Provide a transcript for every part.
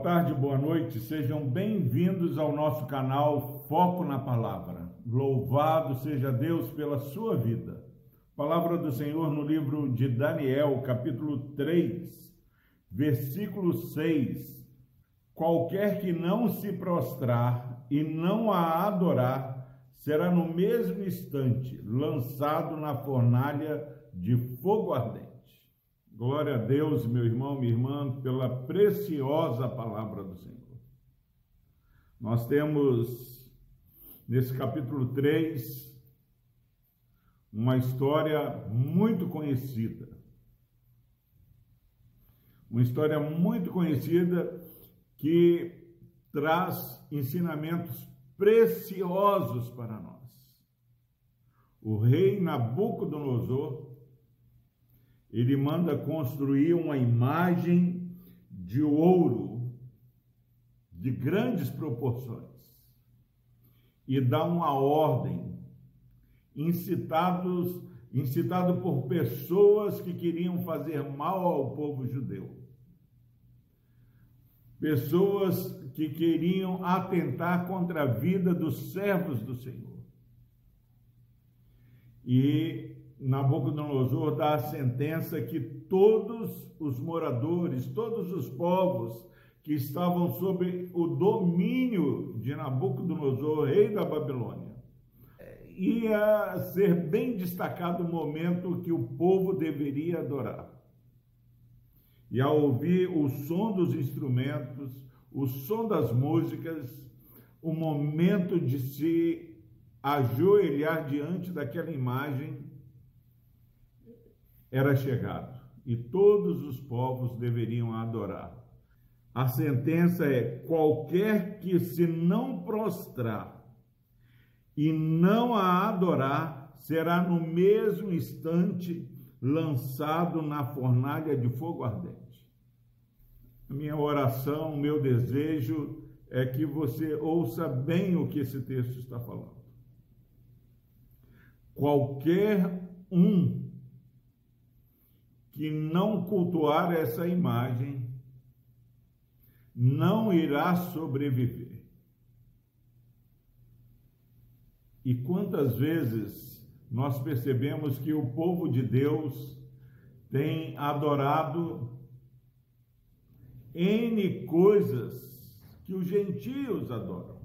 Boa tarde, boa noite, sejam bem-vindos ao nosso canal Foco na Palavra. Louvado seja Deus pela sua vida. Palavra do Senhor no livro de Daniel, capítulo 3, versículo 6. Qualquer que não se prostrar e não a adorar, será no mesmo instante lançado na fornalha de fogo ardente. Glória a Deus, meu irmão, minha irmã, pela preciosa palavra do Senhor. Nós temos nesse capítulo 3 uma história muito conhecida. Uma história muito conhecida que traz ensinamentos preciosos para nós. O rei Nabucodonosor ele manda construir uma imagem de ouro de grandes proporções e dá uma ordem incitados incitado por pessoas que queriam fazer mal ao povo judeu. Pessoas que queriam atentar contra a vida dos servos do Senhor. E Nabucodonosor dá a sentença que todos os moradores, todos os povos que estavam sob o domínio de Nabucodonosor, rei da Babilônia, ia ser bem destacado o momento que o povo deveria adorar. E ao ouvir o som dos instrumentos, o som das músicas, o momento de se ajoelhar diante daquela imagem, era chegado e todos os povos deveriam adorar. A sentença é: qualquer que se não prostrar e não a adorar, será no mesmo instante lançado na fornalha de fogo ardente. A minha oração, o meu desejo é que você ouça bem o que esse texto está falando. Qualquer um que não cultuar essa imagem não irá sobreviver. E quantas vezes nós percebemos que o povo de Deus tem adorado N coisas que os gentios adoram.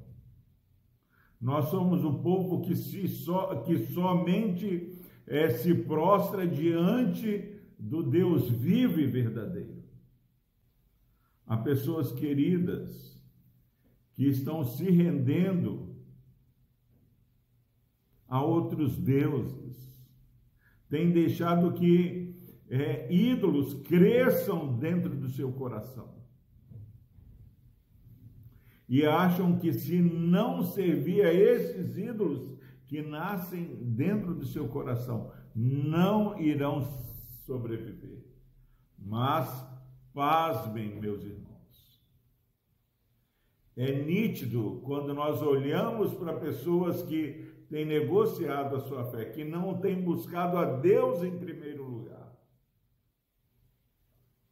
Nós somos o povo que, se so, que somente é, se prostra diante do Deus vivo e verdadeiro. Há pessoas queridas que estão se rendendo a outros deuses, têm deixado que é, ídolos cresçam dentro do seu coração. E acham que se não servir a esses ídolos que nascem dentro do seu coração, não irão sobreviver. Mas, pasmem, meus irmãos, é nítido quando nós olhamos para pessoas que têm negociado a sua fé, que não têm buscado a Deus em primeiro lugar.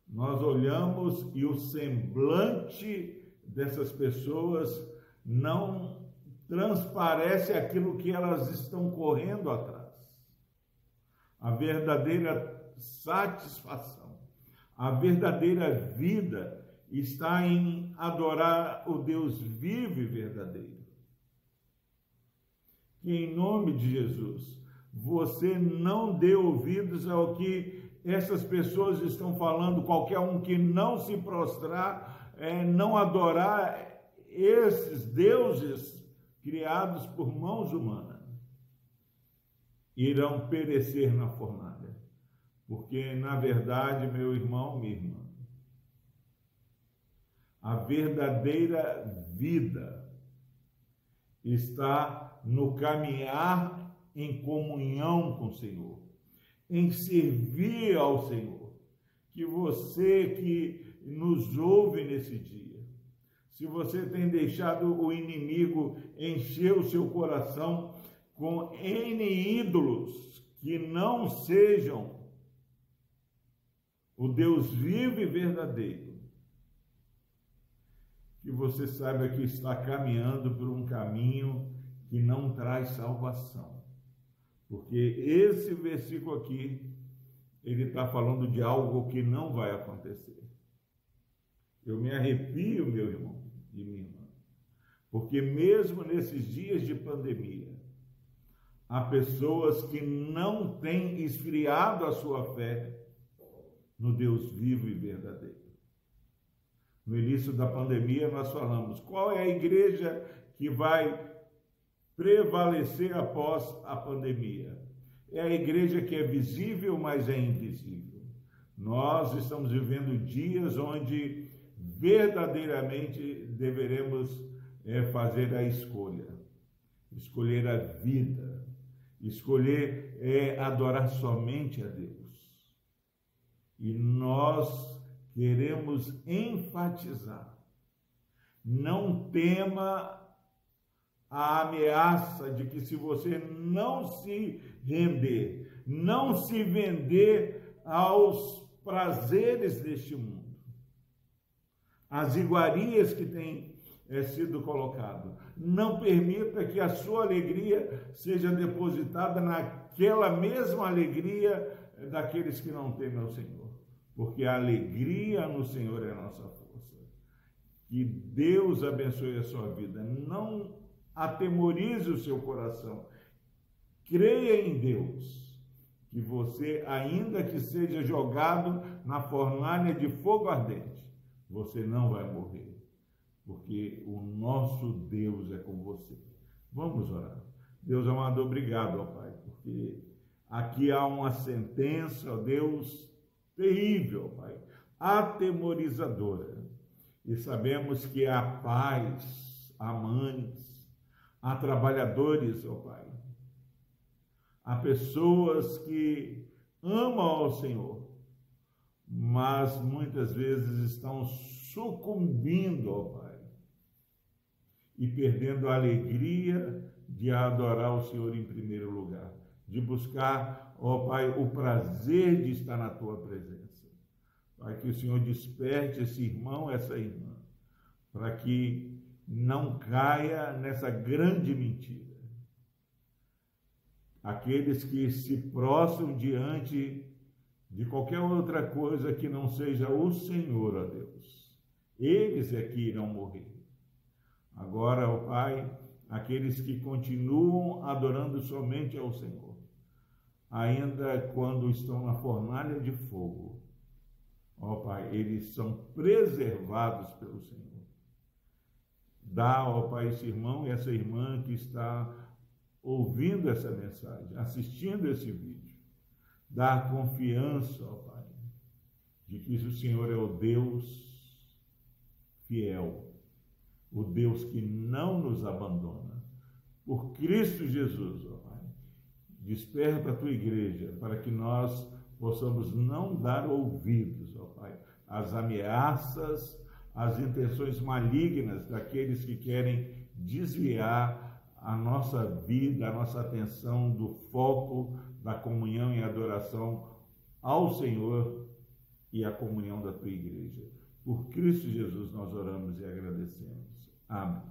Nós olhamos e o semblante dessas pessoas não transparece aquilo que elas estão correndo atrás. A verdadeira satisfação. A verdadeira vida está em adorar o Deus vivo e verdadeiro. Que em nome de Jesus, você não dê ouvidos ao que essas pessoas estão falando, qualquer um que não se prostrar, é, não adorar esses deuses criados por mãos humanas, irão perecer na fornalha. Porque, na verdade, meu irmão, minha irmã, a verdadeira vida está no caminhar em comunhão com o Senhor, em servir ao Senhor. Que você que nos ouve nesse dia, se você tem deixado o inimigo encher o seu coração com N ídolos que não sejam o Deus vivo e verdadeiro, que você saiba que está caminhando por um caminho que não traz salvação. Porque esse versículo aqui, ele está falando de algo que não vai acontecer. Eu me arrepio, meu irmão e minha irmã, porque mesmo nesses dias de pandemia, há pessoas que não têm esfriado a sua fé no Deus vivo e verdadeiro. No início da pandemia, nós falamos qual é a igreja que vai prevalecer após a pandemia. É a igreja que é visível, mas é invisível. Nós estamos vivendo dias onde verdadeiramente deveremos é, fazer a escolha, escolher a vida, escolher é, adorar somente a Deus. E nós queremos enfatizar: não tema a ameaça de que se você não se render, não se vender aos prazeres deste mundo, as iguarias que têm é, sido colocado, não permita que a sua alegria seja depositada naquela mesma alegria daqueles que não temem ao Senhor, porque a alegria no Senhor é a nossa força. Que Deus abençoe a sua vida. Não atemorize o seu coração. Creia em Deus, que você, ainda que seja jogado na fornalha de fogo ardente, você não vai morrer, porque o nosso Deus é com você. Vamos orar. Deus amado, obrigado, ó Pai, porque aqui há uma sentença, ó Deus, terrível, Pai, atemorizadora. E sabemos que há pais, há mães, Há trabalhadores, ó Pai. Há pessoas que amam ao Senhor, mas muitas vezes estão sucumbindo, ó Pai, e perdendo a alegria de adorar o Senhor em primeiro lugar, de buscar, ó Pai, o prazer de estar na tua presença. Pai, que o Senhor desperte esse irmão, essa irmã, para que não caia nessa grande mentira. Aqueles que se prostram diante de qualquer outra coisa que não seja o Senhor, ó Deus, eles é que irão morrer. Agora, ó Pai, aqueles que continuam adorando somente ao Senhor, ainda quando estão na fornalha de fogo, ó Pai, eles são preservados pelo Senhor. Dá, ó Pai, esse irmão e essa irmã que está ouvindo essa mensagem, assistindo esse vídeo. Dá confiança, ó Pai, de que o Senhor é o Deus fiel, o Deus que não nos abandona. Por Cristo Jesus, ó desperta a tua igreja para que nós possamos não dar ouvidos, ó Pai, às ameaças as intenções malignas daqueles que querem desviar a nossa vida, a nossa atenção do foco da comunhão e adoração ao Senhor e à comunhão da tua igreja. Por Cristo Jesus nós oramos e agradecemos. Amém.